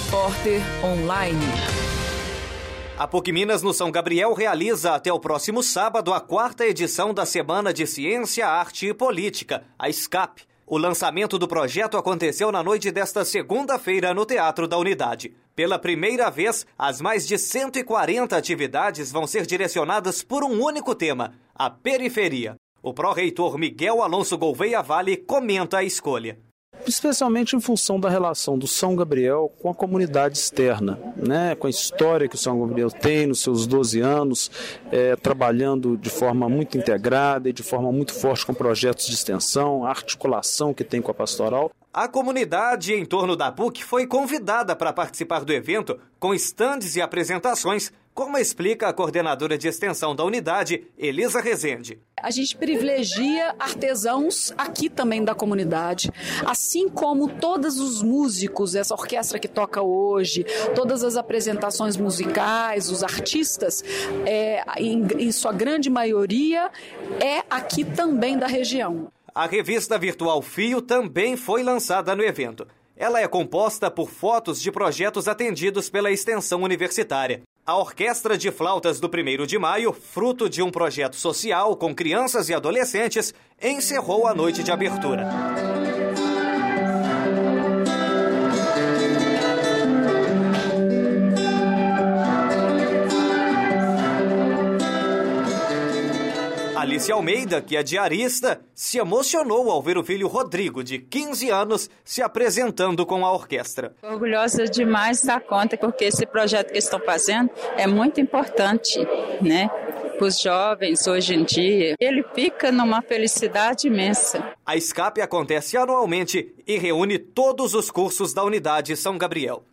Repórter Online. A PUC Minas no São Gabriel realiza até o próximo sábado a quarta edição da Semana de Ciência, Arte e Política, a SCAP. O lançamento do projeto aconteceu na noite desta segunda-feira no Teatro da Unidade. Pela primeira vez, as mais de 140 atividades vão ser direcionadas por um único tema: a periferia. O pró-reitor Miguel Alonso Gouveia Vale comenta a escolha especialmente em função da relação do São Gabriel com a comunidade externa, né? com a história que o São Gabriel tem nos seus 12 anos, é, trabalhando de forma muito integrada e de forma muito forte com projetos de extensão, a articulação que tem com a pastoral. A comunidade em torno da PUC foi convidada para participar do evento com estandes e apresentações, como explica a coordenadora de extensão da unidade, Elisa Rezende. A gente privilegia artesãos aqui também da comunidade, assim como todos os músicos, essa orquestra que toca hoje, todas as apresentações musicais, os artistas, é, em, em sua grande maioria, é aqui também da região. A revista virtual Fio também foi lançada no evento. Ela é composta por fotos de projetos atendidos pela extensão universitária. A Orquestra de Flautas do 1 de Maio, fruto de um projeto social com crianças e adolescentes, encerrou a noite de abertura. Alice Almeida, que é diarista, se emocionou ao ver o filho Rodrigo, de 15 anos, se apresentando com a orquestra. Orgulhosa demais da conta, porque esse projeto que estão fazendo é muito importante, né? Para os jovens hoje em dia. Ele fica numa felicidade imensa. A escape acontece anualmente e reúne todos os cursos da unidade São Gabriel.